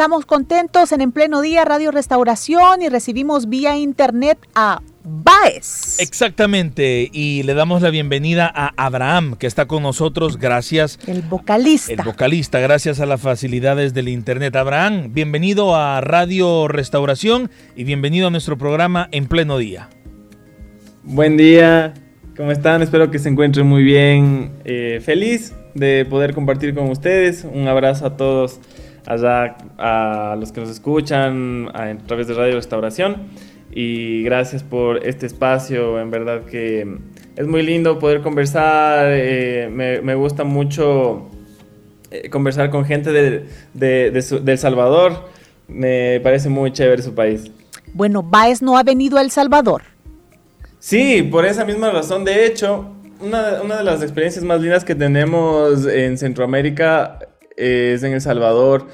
Estamos contentos en En Pleno Día Radio Restauración y recibimos vía internet a Baez. Exactamente, y le damos la bienvenida a Abraham, que está con nosotros gracias. El vocalista. El vocalista, gracias a las facilidades del Internet. Abraham, bienvenido a Radio Restauración y bienvenido a nuestro programa En Pleno Día. Buen día, ¿cómo están? Espero que se encuentren muy bien. Eh, feliz de poder compartir con ustedes. Un abrazo a todos allá a los que nos escuchan a, través de Radio Restauración. Y gracias por este espacio, en verdad que es muy lindo poder conversar, eh, me, gusta mucho eh, conversar con gente de, de, El Salvador, me parece muy chévere su país. Bueno, Baez no ha venido a El Salvador. Sí, por esa misma razón, de hecho, una, una de las experiencias más lindas que tenemos en Centroamérica es en El Salvador.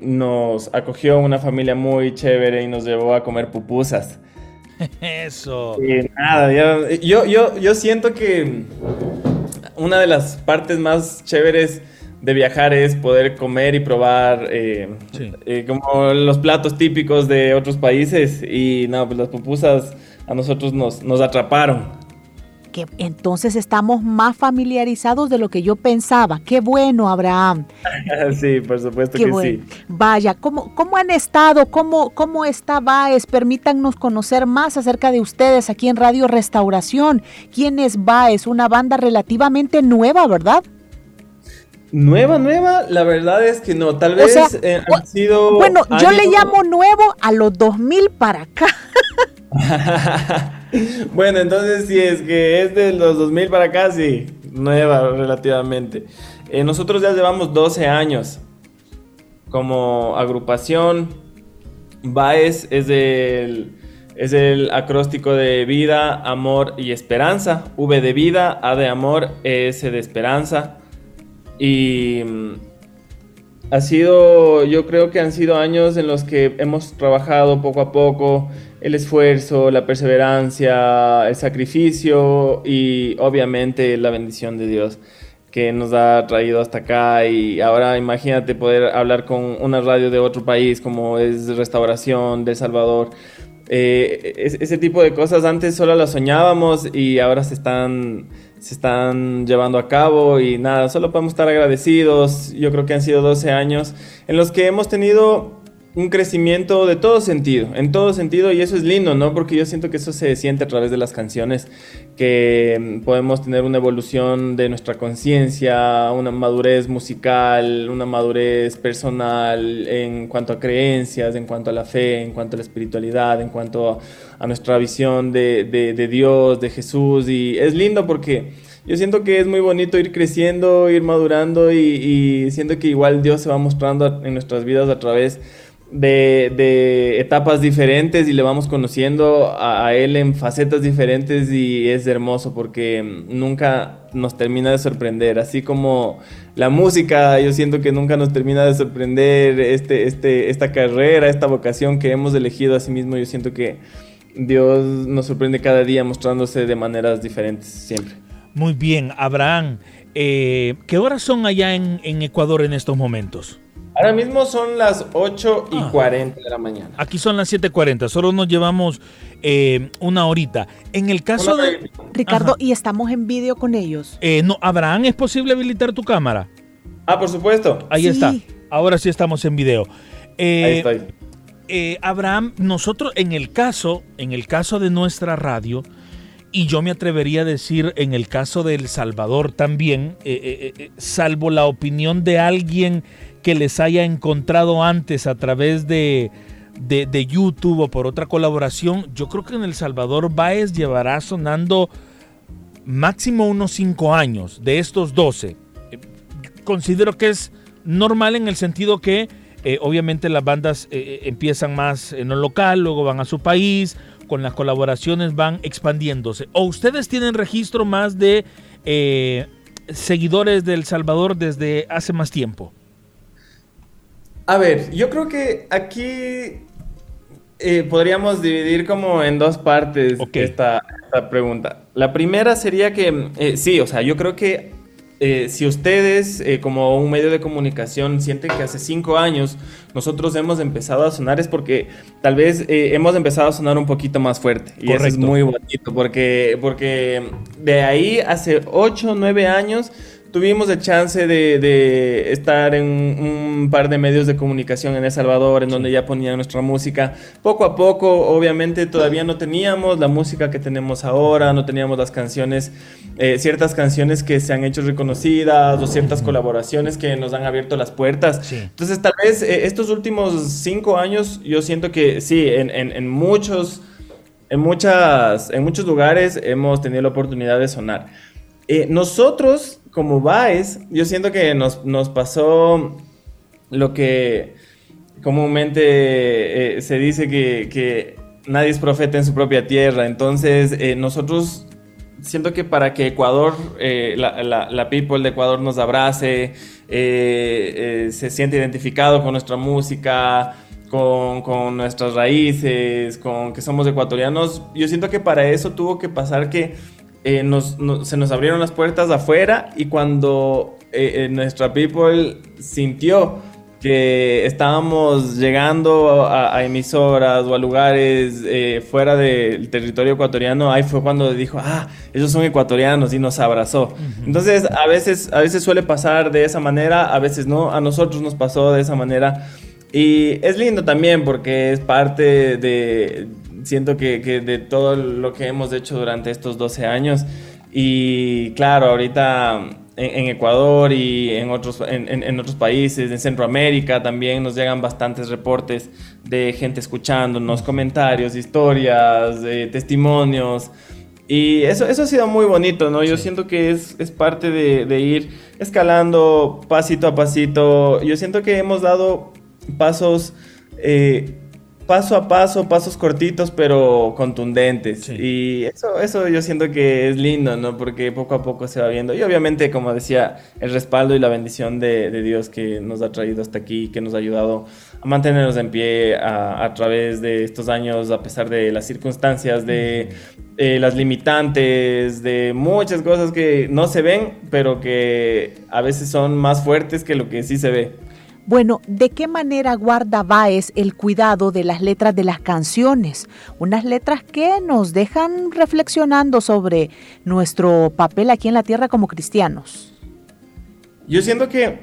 nos acogió una familia muy chévere y nos llevó a comer pupusas. Eso. nada, yo, yo, yo siento que una de las partes más chéveres de viajar es poder comer y probar eh, eh, como los platos típicos de otros países y no, pues las pupusas a nosotros nos, nos atraparon que entonces estamos más familiarizados de lo que yo pensaba. Qué bueno, Abraham. Sí, por supuesto que sí. Vaya, ¿cómo, ¿cómo han estado? ¿Cómo, ¿Cómo está Baez? Permítanos conocer más acerca de ustedes aquí en Radio Restauración. ¿Quién es Baez? Una banda relativamente nueva, ¿verdad? Nueva, nueva, la verdad es que no, tal vez eh, han sido... Bueno, yo le llamo nuevo a los 2000 para acá. bueno, entonces si es que es de los 2000 para acá, sí, nueva relativamente. Eh, nosotros ya llevamos 12 años como agrupación. Baez es el, es el acróstico de vida, amor y esperanza. V de vida, A de amor, S de esperanza. Y mm, ha sido, yo creo que han sido años en los que hemos trabajado poco a poco el esfuerzo, la perseverancia, el sacrificio y obviamente la bendición de Dios que nos ha traído hasta acá y ahora imagínate poder hablar con una radio de otro país como es Restauración de Salvador. Eh, ese tipo de cosas antes solo las soñábamos y ahora se están, se están llevando a cabo y nada, solo podemos estar agradecidos. Yo creo que han sido 12 años en los que hemos tenido un crecimiento de todo sentido, en todo sentido, y eso es lindo, ¿no? Porque yo siento que eso se siente a través de las canciones, que mm, podemos tener una evolución de nuestra conciencia, una madurez musical, una madurez personal en cuanto a creencias, en cuanto a la fe, en cuanto a la espiritualidad, en cuanto a, nuestra visión de, de, Dios, de Jesús, y es lindo porque yo siento que es muy bonito ir creciendo, ir madurando y, y siento que igual Dios se va mostrando en nuestras vidas a través de, etapas diferentes y le vamos conociendo a, él en facetas diferentes y es hermoso porque nunca nos termina de sorprender, así como la música, yo siento que nunca nos termina de sorprender este, este, esta carrera, esta vocación que hemos elegido a sí mismo, yo siento que Dios nos sorprende cada día mostrándose de maneras diferentes siempre. Muy bien, Abraham, eh, ¿qué horas son allá en, en Ecuador en estos momentos? Ahora mismo son las 8 y 40 ah. de la mañana. Aquí son las 7.40, solo nos llevamos eh, una horita. En el caso de... Ricardo, ¿y estamos en vídeo con ellos? Eh, no, Abraham, ¿es posible habilitar tu cámara? Ah, por supuesto. Ahí está. Ahora sí estamos en video. Eh, Ahí estoy. Eh, Abraham, nosotros en el caso, en el caso de nuestra radio, y yo me atrevería a decir en el caso de El Salvador también, salvo la opinión de alguien que les haya encontrado antes a través de, de, YouTube o por otra colaboración, yo creo que en El Salvador Baez llevará sonando máximo unos 5 años de estos 12. Considero que es normal en el sentido que eh, obviamente las bandas eh, eh, empiezan más en lo local, luego van a su país, con las colaboraciones van expandiéndose. ¿O ustedes tienen registro más de seguidores de El Salvador desde hace más tiempo? A ver, yo creo que aquí podríamos dividir como en dos partes esta, esta, pregunta. La primera sería que, sí, o sea, yo creo que eh, si ustedes eh, como un medio de comunicación sienten que hace cinco años nosotros hemos empezado a sonar es porque tal vez eh, hemos empezado a sonar un poquito más fuerte. Y eso es muy bonito porque, porque de ahí hace ocho o nueve años tuvimos el chance de, estar en un par de medios de comunicación en El Salvador, en donde ya ponían nuestra música. Poco a poco, obviamente, todavía no teníamos la música que tenemos ahora, no teníamos las canciones, eh, ciertas canciones que se han hecho reconocidas o ciertas colaboraciones que nos han abierto las puertas. Entonces, tal vez eh, estos últimos cinco años, yo siento que sí, en, en muchos... En, muchas, en muchos lugares hemos tenido la oportunidad de sonar. Eh, nosotros, como Baez, yo siento que nos, pasó lo que comúnmente eh, se dice que, nadie es profeta en su propia tierra. Entonces, eh, nosotros siento que para que Ecuador, la, people de Ecuador nos abrace, se siente identificado con nuestra música, con, con, nuestras raíces, con que somos ecuatorianos, yo siento que para eso tuvo que pasar que eh, se nos abrieron las puertas afuera y cuando eh, eh, nuestra people sintió que estábamos llegando a, emisoras o a lugares fuera del territorio ecuatoriano, ahí fue cuando dijo, ah, ellos son ecuatorianos y nos abrazó. Entonces, a veces, a veces suele pasar de esa manera, a veces no, a nosotros nos pasó de esa manera. Y es lindo también porque es parte de, siento que, de todo lo que hemos hecho durante estos 12 años. Y claro, ahorita en, Ecuador y en otros, en, otros países, en Centroamérica también nos llegan bastantes reportes de gente escuchándonos, comentarios, historias, testimonios. Y eso, eso ha sido muy bonito, ¿no? Yo siento que es, es parte de, de, ir escalando pasito a pasito. Yo siento que hemos dado pasos eh, paso a paso, pasos cortitos pero contundentes. Y eso, eso yo siento que es lindo, ¿no? Porque poco a poco se va viendo. Y obviamente, como decía, el respaldo y la bendición de, Dios que nos ha traído hasta aquí, que nos ha ayudado a mantenernos en pie a, través de estos años, a pesar de las circunstancias, de eh, las limitantes, de muchas cosas que no se ven, pero que a veces son más fuertes que lo que sí se ve. Bueno, ¿de qué manera guarda Baez el cuidado de las letras de las canciones? Unas letras que nos dejan reflexionando sobre nuestro papel aquí en la tierra como cristianos. Yo siento que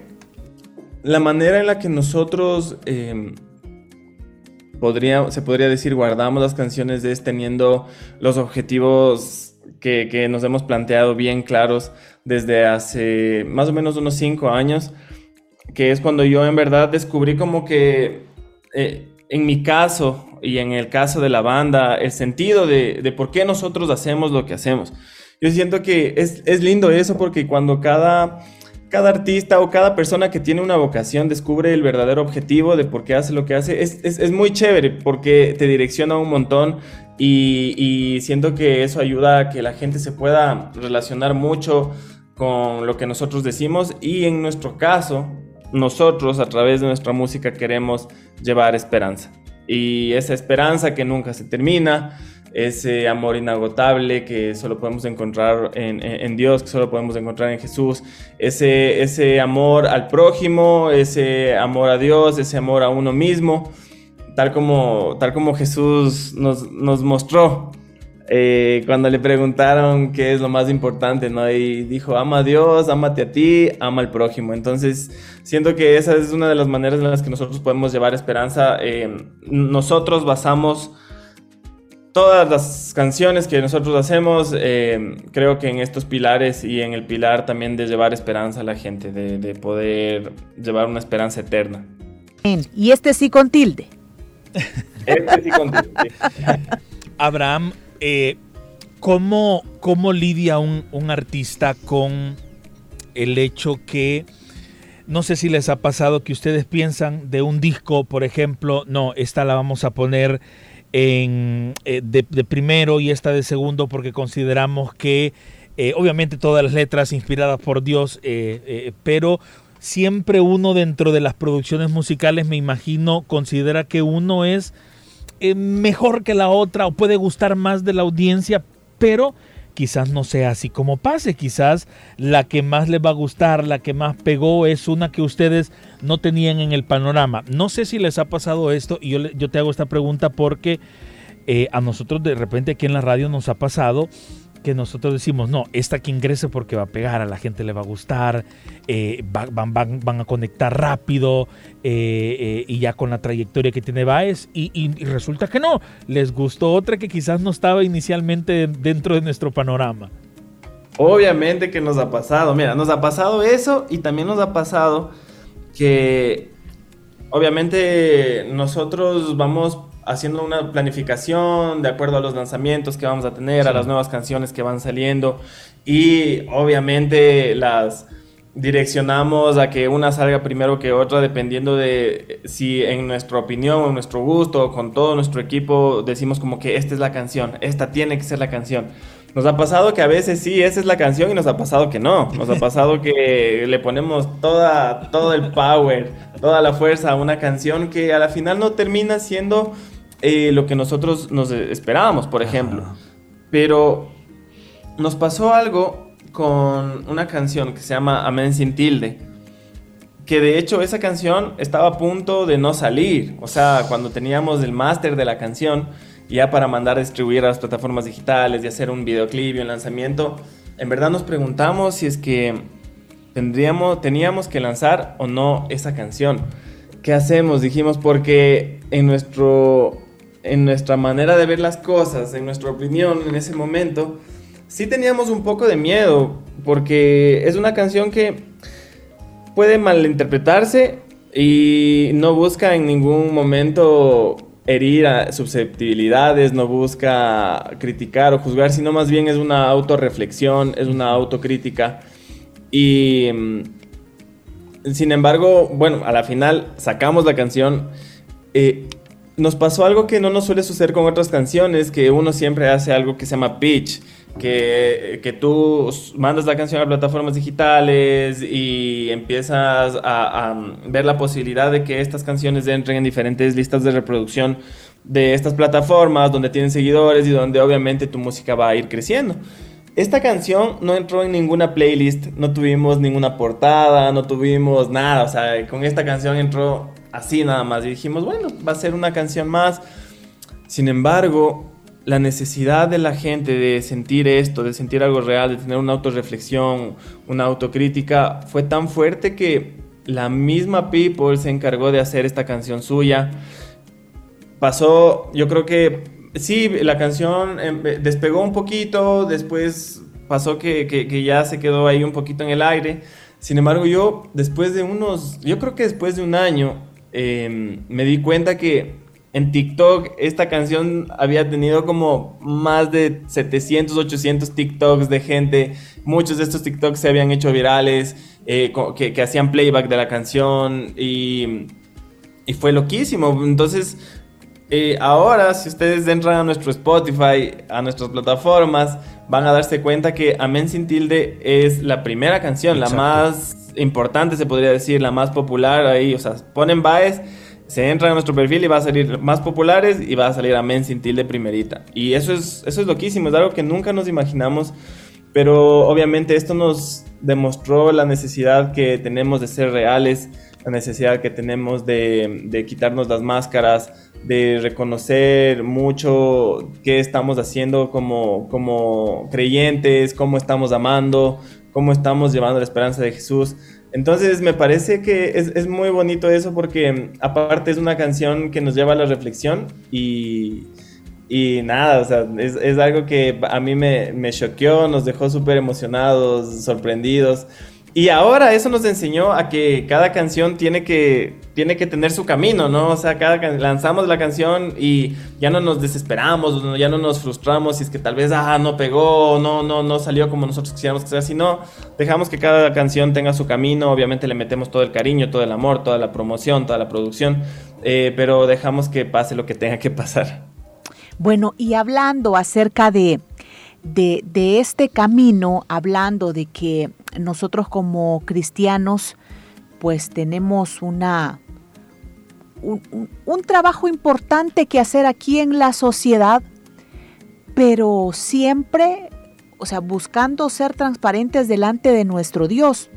la manera en la que nosotros em, podría, se podría decir guardamos las canciones es teniendo los objetivos que, que nos hemos planteado bien claros desde hace más o menos unos cinco años que es cuando yo en verdad descubrí como que eh, en mi caso y en el caso de la banda, el sentido de, por qué nosotros hacemos lo que hacemos. Yo siento que es, lindo eso porque cuando cada, cada artista o cada persona que tiene una vocación descubre el verdadero objetivo de por qué hace lo que hace, es, muy chévere porque te direcciona un montón y, y siento que eso ayuda a que la gente se pueda relacionar mucho con lo que nosotros decimos y en nuestro caso, nosotros a través de nuestra música queremos llevar esperanza. Y esa esperanza que nunca se termina, ese amor inagotable que solo podemos encontrar en, Dios, que solo podemos encontrar en Jesús, ese, ese amor al prójimo, ese amor a Dios, ese amor a uno mismo, tal como, tal como Jesús nos, nos mostró eh, cuando le preguntaron qué es lo más importante, ¿no? Y dijo, ama a Dios, amate a ti, ama al prójimo. Entonces, siento que esa es una de las maneras en las que nosotros podemos llevar esperanza. Eh, nosotros basamos todas las canciones que nosotros hacemos, eh, creo que en estos pilares y en el pilar también de llevar esperanza a la gente, de, poder llevar una esperanza eterna. Y este sí con tilde. Este sí con tilde. Abraham, eh, ¿cómo, lidia un, artista con el hecho que... No sé si les ha pasado que ustedes piensan de un disco, por ejemplo, no, esta la vamos a poner eh, de, primero y esta de segundo porque consideramos que eh, obviamente todas las letras inspiradas por Dios, pero siempre uno dentro de las producciones musicales, me imagino, considera que uno es mejor que la otra o puede gustar más de la audiencia, pero quizás no sea así como pase, quizás la que más les va a gustar, la que más pegó es una que ustedes no tenían en el panorama. No sé si les ha pasado esto y yo, yo te hago esta pregunta porque eh, a nosotros de repente aquí en la radio nos ha pasado que nosotros decimos, no, esta que ingrese porque va a pegar, a la gente le va a gustar, eh, van, van, a conectar rápido eh, eh, y ya con la trayectoria que tiene Baez y, resulta que no, les gustó otra que quizás no estaba inicialmente dentro de nuestro panorama. Obviamente que nos ha pasado, mira, nos ha pasado eso y también nos ha pasado que obviamente nosotros vamos haciendo una planificación de acuerdo a los lanzamientos que vamos a tener, a las nuevas canciones que van saliendo y obviamente las direccionamos a que una salga primero que otra dependiendo de si en nuestra opinión o en nuestro gusto o con todo nuestro equipo decimos como que esta es la canción, esta tiene que ser la canción. Nos ha pasado que a veces sí, esa es la canción y nos ha pasado que no. Nos ha pasado que le ponemos toda, todo el power, toda la fuerza a una canción que a la final no termina siendo eh, lo que nosotros nos esperábamos, por ejemplo. Pero nos pasó algo con una canción que se llama Amén sin tilde. Que de hecho esa canción estaba a punto de no salir. O sea, cuando teníamos el máster de la canción, ya para mandar a distribuir a las plataformas digitales y hacer un videoclip y un lanzamiento, en verdad nos preguntamos si es que tendríamos, teníamos que lanzar o no esa canción. ¿Qué hacemos? Dijimos porque en nuestro en nuestra manera de ver las cosas, en nuestra opinión en ese momento, sí teníamos un poco de miedo, porque es una canción que puede malinterpretarse y no busca en ningún momento herir susceptibilidades, no busca criticar o juzgar, sino más bien es una autorreflexión, es una autocrítica. Y mm, sin embargo, bueno, a la final sacamos la canción. Eh, nos pasó algo que no nos suele suceder con otras canciones, que uno siempre hace algo que se llama pitch, que, que tú mandas la canción a plataformas digitales y empiezas a, a, ver la posibilidad de que estas canciones entren en diferentes listas de reproducción de estas plataformas donde tienen seguidores y donde obviamente tu música va a ir creciendo. Esta canción no entró en ninguna playlist, no tuvimos ninguna portada, no tuvimos nada, o sea, con esta canción entró así nada más. Y dijimos, bueno, va a ser una canción más. Sin embargo, la necesidad de la gente de sentir esto, de sentir algo real, de tener una autorreflexión, una autocrítica, fue tan fuerte que la misma People se encargó de hacer esta canción suya. Pasó, yo creo que sí, la canción em, despegó un poquito, después pasó que, que ya se quedó ahí un poquito en el aire. Sin embargo, yo después de unos, yo creo que después de un año, Em, me di cuenta que en TikTok esta canción había tenido como más de 700, 800 TikToks de gente. Muchos de estos TikToks se habían hecho virales, eh, que, hacían playback de la canción y, y fue loquísimo. Entonces, eh, ahora si ustedes entran a nuestro Spotify, a nuestras plataformas, van a darse cuenta que Amén sin tilde es la primera canción, la más importante, se podría decir, la más popular ahí. O sea, ponen Baez, se entra a nuestro perfil y va a salir más populares y va a salir Amén sin tilde primerita. Y eso es, eso es loquísimo, es algo que nunca nos imaginamos. Pero obviamente esto nos demostró la necesidad que tenemos de ser reales, la necesidad que tenemos de, de quitarnos las máscaras, de reconocer mucho qué estamos haciendo como, como creyentes, cómo estamos amando, cómo estamos llevando la esperanza de Jesús. Entonces me parece que es, muy bonito eso porque aparte es una canción que nos lleva a la reflexión y, Y nada, o sea, es, es algo que a mí me, me choqueó, nos dejó súper emocionados, sorprendidos. Y ahora eso nos enseñó a que cada canción tiene que, tiene que tener su camino, ¿no? O sea, cada lanzamos la canción y ya no nos desesperamos, ya no nos frustramos si es que tal vez, ah, no pegó, no, no, no salió como nosotros quisiéramos que sea, sino dejamos que cada canción tenga su camino, obviamente le metemos todo el cariño, todo el amor, toda la promoción, toda la producción, eh, pero dejamos que pase lo que tenga que pasar. Bueno, y hablando acerca de, de, de este camino, hablando de que nosotros como cristianos pues tenemos una, un, un, trabajo importante que hacer aquí en la sociedad, pero siempre, o sea, buscando ser transparentes delante de nuestro Dios.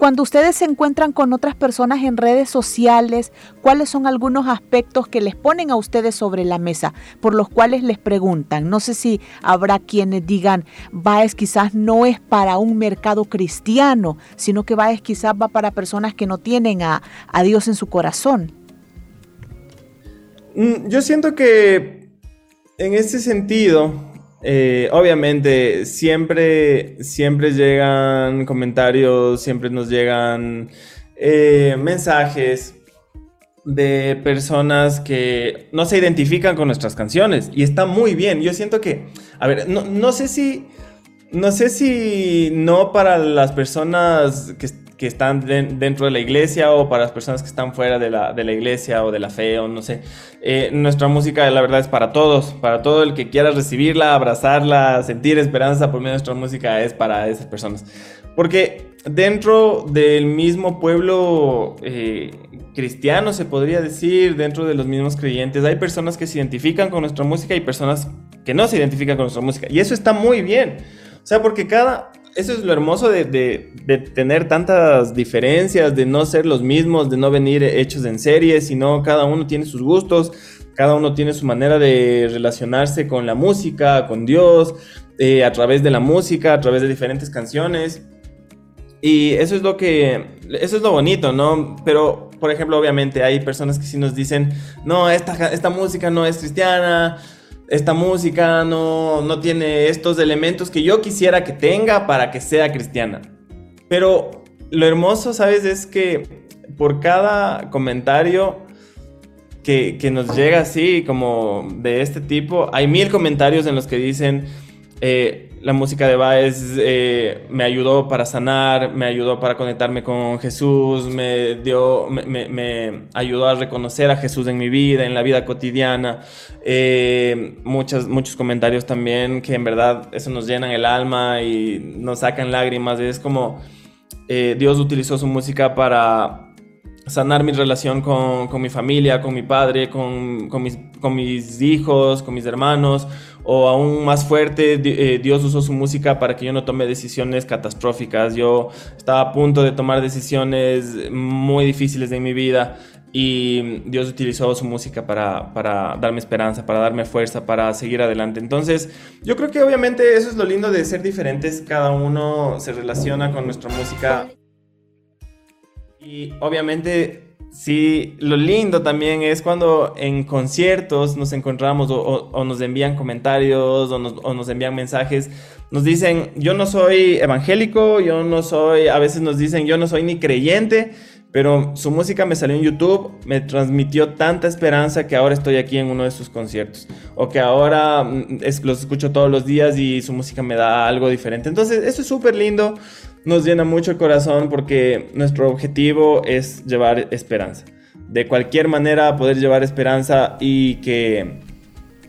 Cuando ustedes se encuentran con otras personas en redes sociales, ¿cuáles son algunos aspectos que les ponen a ustedes sobre la mesa, por los cuales les preguntan? No sé si habrá quienes digan, Baez quizás no es para un mercado cristiano, sino que Baez quizás va para personas que no tienen a, a Dios en su corazón. Mm, yo siento que en ese sentido, eh, obviamente, siempre, siempre llegan comentarios, siempre nos llegan eh, mensajes de personas que no se identifican con nuestras canciones y está muy bien. Yo siento que, a ver, no, no sé si, no sé si no para las personas que, que están dentro de la iglesia o para las personas que están fuera de la, de la iglesia o de la fe o no sé. Eh, nuestra música la verdad es para todos, para todo el que quiera recibirla, abrazarla, sentir esperanza por medio de nuestra música es para esas personas. Porque dentro del mismo pueblo eh, cristiano, se podría decir, dentro de los mismos creyentes, hay personas que se identifican con nuestra música y personas que no se identifican con nuestra música. Y eso está muy bien. O sea, porque cada, eso es lo hermoso de, de, tener tantas diferencias, de no ser los mismos, de no venir hechos en serie, sino cada uno tiene sus gustos, cada uno tiene su manera de relacionarse con la música, con Dios, eh, a través de la música, a través de diferentes canciones. Y eso es lo que, eso es lo bonito, ¿no? Pero, por ejemplo, obviamente hay personas que sí nos dicen, no, esta, esta música no es cristiana, esta música no, no tiene estos elementos que yo quisiera que tenga para que sea cristiana. Pero lo hermoso, ¿sabes? Es que por cada comentario que, que, nos llega así, como de este tipo, hay mil comentarios en los que dicen, eh, la música de Baez eh, me ayudó para sanar, me ayudó para conectarme con Jesús, me dio, me, me, ayudó a reconocer a Jesús en mi vida, en la vida cotidiana. Eh, muchos comentarios también que en verdad eso nos llenan el alma y nos sacan lágrimas. Es como eh, Dios utilizó su música para sanar mi relación con, con mi familia, con mi padre, con, con, mis, con mis hijos, con mis hermanos o aún más fuerte, eh, Dios usó su música para que yo no tome decisiones catastróficas. Yo estaba a punto de tomar decisiones muy difíciles de mi vida y Dios utilizó su música para, para, darme esperanza, para darme fuerza, para seguir adelante. Entonces, yo creo que obviamente eso es lo lindo de ser diferentes, cada uno se relaciona con nuestra música y obviamente Sí, lo lindo también es cuando en conciertos nos encontramos o, nos envían comentarios o nos, envían mensajes. Nos dicen, yo no soy evangélico, yo no soy, a veces nos dicen, yo no soy ni creyente, pero su música me salió en YouTube, me transmitió tanta esperanza que ahora estoy aquí en uno de sus conciertos. O que ahora mm, los escucho todos los días y su música me da algo diferente. Entonces, eso es súper lindo nos llena mucho el corazón porque nuestro objetivo es llevar esperanza. De cualquier manera poder llevar esperanza y que,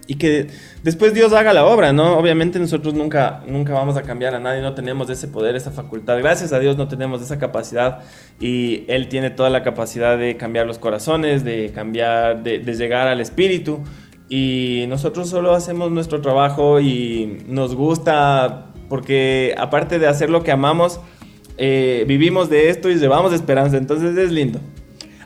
y que después Dios haga la obra, ¿no? Obviamente nosotros nunca, nunca vamos a cambiar a nadie, no tenemos ese poder, esa facultad. Gracias a Dios no tenemos esa capacidad y Él tiene toda la capacidad de cambiar los corazones, de cambiar, de, de llegar al espíritu. Y nosotros solo hacemos nuestro trabajo y nos gusta porque aparte de hacer lo que amamos, eh, vivimos de esto y llevamos esperanza, entonces es lindo.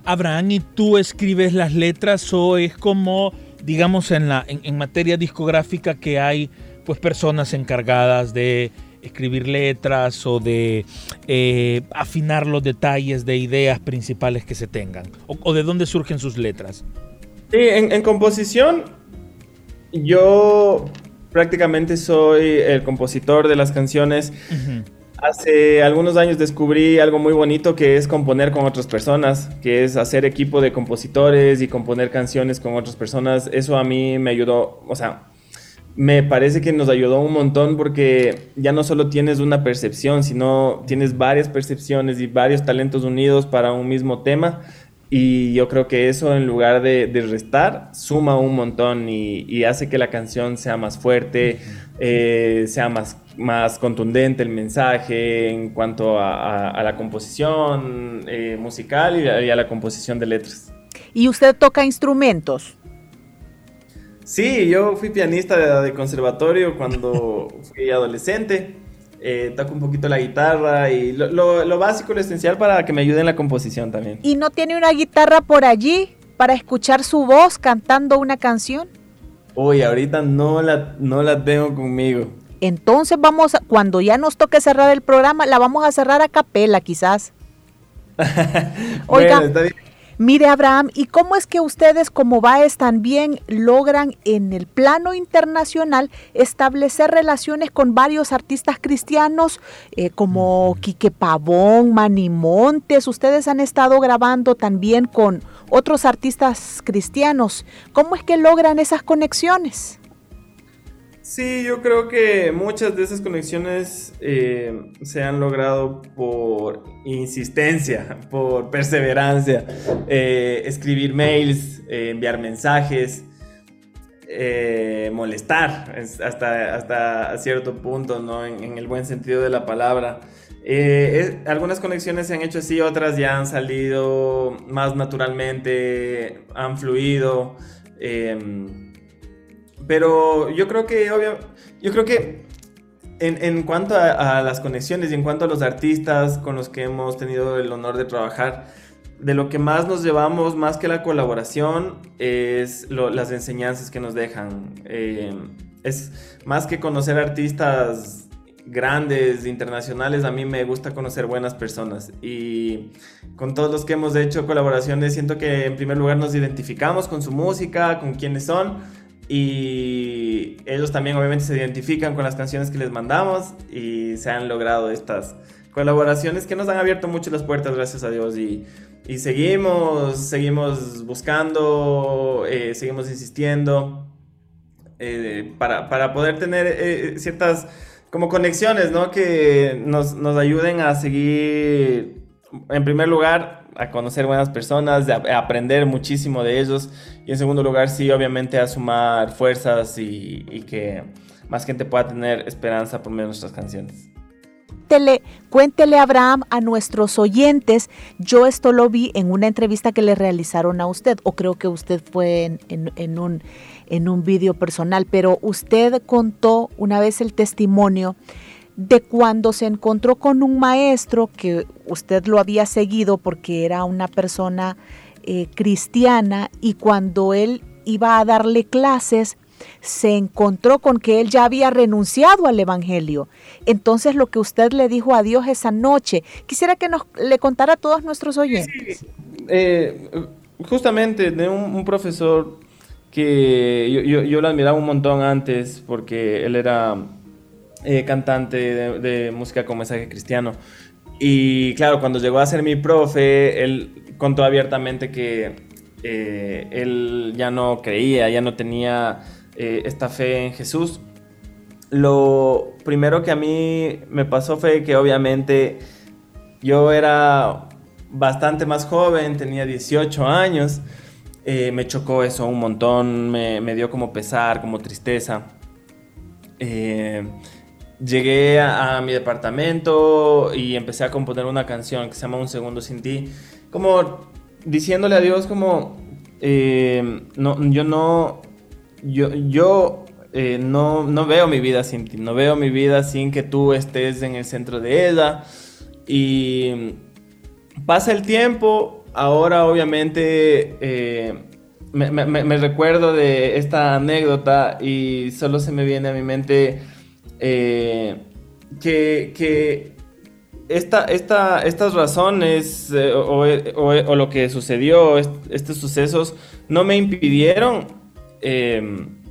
Abraham, ¿y tú escribes las letras o es como, digamos, en, la, en, materia discográfica que hay pues personas encargadas de escribir letras o de eh, afinar los detalles de ideas principales que se tengan? ¿O, de dónde surgen sus letras? Sí, en, en composición yo prácticamente soy el compositor de las canciones. Hace algunos años descubrí algo muy bonito que es componer con otras personas, que es hacer equipo de compositores y componer canciones con otras personas. Eso a mí me ayudó, o sea, me parece que nos ayudó un montón porque ya no solo tienes una percepción, sino tienes varias percepciones y varios talentos unidos para un mismo tema. Y yo creo que eso en lugar de, restar suma un montón y, hace que la canción sea más fuerte, eh, sea más, más contundente el mensaje en cuanto a, la composición eh, musical y a, la composición de letras. ¿Y usted toca instrumentos? Sí, yo fui pianista de conservatorio cuando fui adolescente eh, toco un poquito la guitarra y lo, básico, lo esencial para que me ayude en la composición también. ¿Y no tiene una guitarra por allí para escuchar su voz cantando una canción? Uy, ahorita no la, no la tengo conmigo. Entonces vamos, a, cuando ya nos toque cerrar el programa, la vamos a cerrar a capela quizás. Oiga. Mire, Abraham, ¿y cómo es que ustedes como BAES también logran en el plano internacional establecer relaciones con varios artistas cristianos eh, como Quique Pavón, Manny Montes? Ustedes han estado grabando también con otros artistas cristianos. ¿Cómo es que logran esas conexiones? Sí, yo creo que muchas de esas conexiones eh, se han logrado por insistencia, por perseverancia, eh, escribir mails, eh, enviar mensajes, molestar hasta, hasta cierto punto, ¿no? En, el buen sentido de la palabra. algunas conexiones se han hecho así, otras ya han salido más naturalmente, han fluido. Pero yo creo que, obvio, yo creo que en, cuanto a, las conexiones y en cuanto a los artistas con los que hemos tenido el honor de trabajar, de lo que más nos llevamos, más que la colaboración, es las enseñanzas que nos dejan. Eh, es más que conocer artistas grandes, internacionales, a mí me gusta conocer buenas personas. Y con todos los que hemos hecho colaboraciones, siento que en primer lugar nos identificamos con su música, con quiénes son y ellos también obviamente se identifican con las canciones que les mandamos y se han logrado estas colaboraciones que nos han abierto mucho las puertas, gracias a Dios. Y, y seguimos, seguimos buscando, eh, seguimos insistiendo eh, para, para, poder tener eh, ciertas como conexiones, ¿no? Que nos, nos ayuden a seguir, en primer lugar, a conocer buenas personas, a aprender muchísimo de ellos y en segundo lugar sí obviamente a sumar fuerzas y, que más gente pueda tener esperanza por medio de nuestras canciones. Cuéntele, cuéntele, Abraham, a nuestros oyentes. Yo esto lo vi en una entrevista que le realizaron a usted, o creo que usted fue en, un, en un vídeo personal, pero usted contó una vez el testimonio de cuando se encontró con un maestro que usted lo había seguido porque era una persona eh, cristiana y cuando él iba a darle clases se encontró con que él ya había renunciado al Evangelio. Entonces lo que usted le dijo a Dios esa noche, quisiera que nos le contara a todos nuestros oyentes. Eh, justamente de un, profesor que yo, yo, lo admiraba un montón antes porque él era eh, cantante de, música con mensaje cristiano. Y claro, cuando llegó a ser mi profe, él contó abiertamente que eh, él ya no creía, ya no tenía eh, esta fe en Jesús. Lo primero que a mí me pasó fue que obviamente yo era bastante más joven, tenía 18 años. me chocó eso un montón, me, me, dio como pesar, como tristeza. Llegué a, mi departamento y empecé a componer una canción que se llama Un Segundo Sin Ti, como diciéndole a Dios como, eh, no, yo no, yo, yo eh, no, no veo mi vida sin ti, no veo mi vida sin que tú estés en el centro de ella. Y pasa el tiempo, ahora obviamente... Eh, me, me, recuerdo de esta anécdota y solo se me viene a mi mente eh, que, esta, esta, estas razones eh, o, lo que sucedió, estos sucesos, no me impidieron em,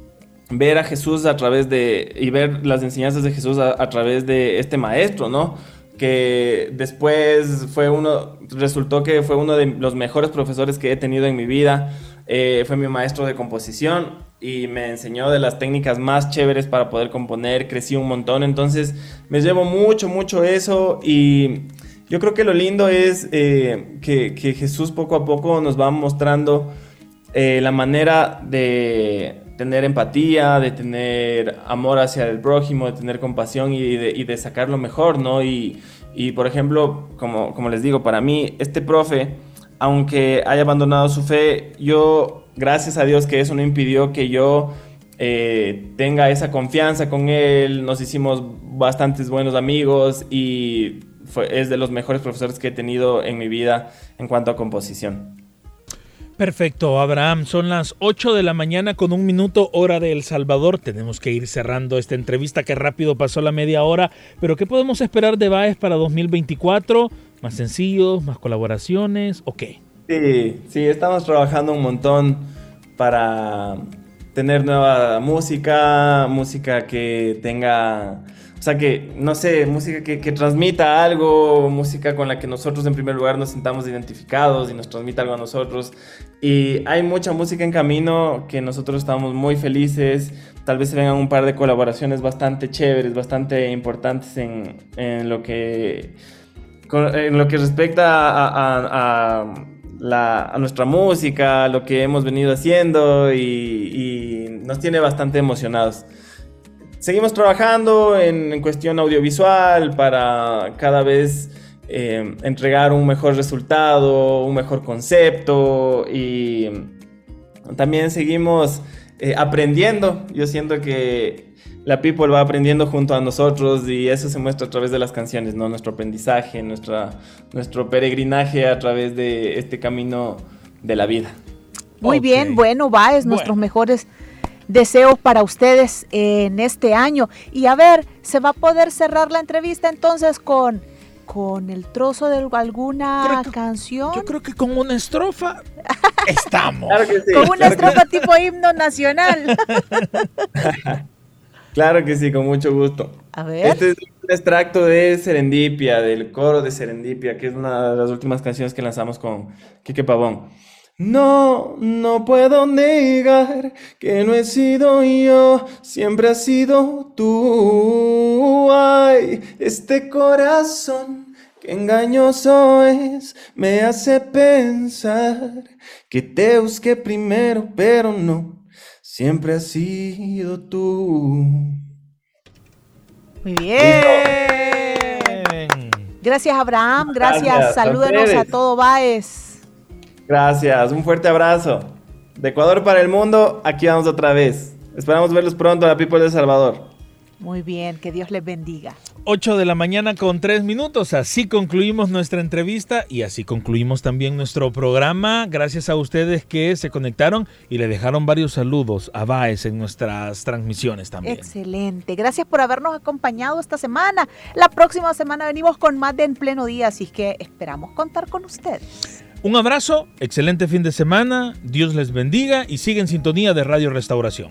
ver a Jesús a través de, y ver las enseñanzas de Jesús a, a través de este maestro, ¿no? que después fue uno, resultó que fue uno de los mejores profesores que he tenido en mi vida. Eh, fue mi maestro de composición y me enseñó de las técnicas más chéveres para poder componer, crecí un montón, entonces me llevo mucho, mucho eso y yo creo que lo lindo es eh, que, Jesús poco a poco nos va mostrando eh, la manera de tener empatía, de tener amor hacia el prójimo, de tener compasión y de, y de sacar lo mejor, ¿no? Y, y por ejemplo, como, como les digo, para mí, este profe, aunque haya abandonado su fe, yo, gracias a Dios que eso no impidió que yo eh, tenga esa confianza con él, nos hicimos bastantes buenos amigos y es de los mejores profesores que he tenido en mi vida en cuanto a composición. Perfecto, Abraham. Son las 8 de la mañana con un minuto hora de El Salvador. Tenemos que ir cerrando esta entrevista que rápido pasó la media hora. Pero ¿qué podemos esperar de Baez para 2024? ¿Más sencillos? ¿Más colaboraciones? ¿O qué? Sí, sí, estamos trabajando un montón para tener nueva música, música que tenga o sea, que, no sé, música que, transmita algo, música con la que nosotros en primer lugar nos sintamos identificados y nos transmita algo a nosotros. Y hay mucha música en camino que nosotros estamos muy felices. Tal vez se vengan un par de colaboraciones bastante chéveres, bastante importantes en, en lo que en lo que respecta a, a, nuestra música, lo que hemos venido haciendo y, nos tiene bastante emocionados seguimos trabajando en, cuestión audiovisual para cada vez eh, entregar un mejor resultado, un mejor concepto y también seguimos eh, aprendiendo. Yo siento que la people va aprendiendo junto a nosotros y eso se muestra a través de las canciones, ¿no? Nuestro aprendizaje, nuestra, nuestro peregrinaje a través de este camino de la vida. Muy bien, bueno, va, es nuestros mejores deseos para ustedes en este año. Y a ver, ¿se va a poder cerrar la entrevista entonces con, con el trozo de alguna canción? Yo creo que con una estrofa estamos. con una estrofa tipo himno nacional. claro que sí, con mucho gusto. A ver. Este es un extracto de Serendipia, del coro de Serendipia, que es una de las últimas canciones que lanzamos con Quique Pavón. No, no puedo negar que no he sido yo, siempre has sido tú. Ay, este corazón que engañoso es, me hace pensar que te busqué primero, pero no, siempre has sido tú. Muy bien. Gracias Abraham, gracias, salúdenos a, a todo Baez. Gracias, un fuerte abrazo. De Ecuador para el mundo, aquí vamos otra vez. Esperamos verlos pronto a la People de Salvador. Muy bien, que Dios les bendiga. 8 de la mañana con 3 minutos. Así concluimos nuestra entrevista y así concluimos también nuestro programa. Gracias a ustedes que se conectaron y le dejaron varios saludos a Baez en nuestras transmisiones también. Excelente. Gracias por habernos acompañado esta semana. La próxima semana venimos con más de En Pleno Día, así que esperamos contar con ustedes. Un abrazo, excelente fin de semana, Dios les bendiga y sigue en sintonía de Radio Restauración.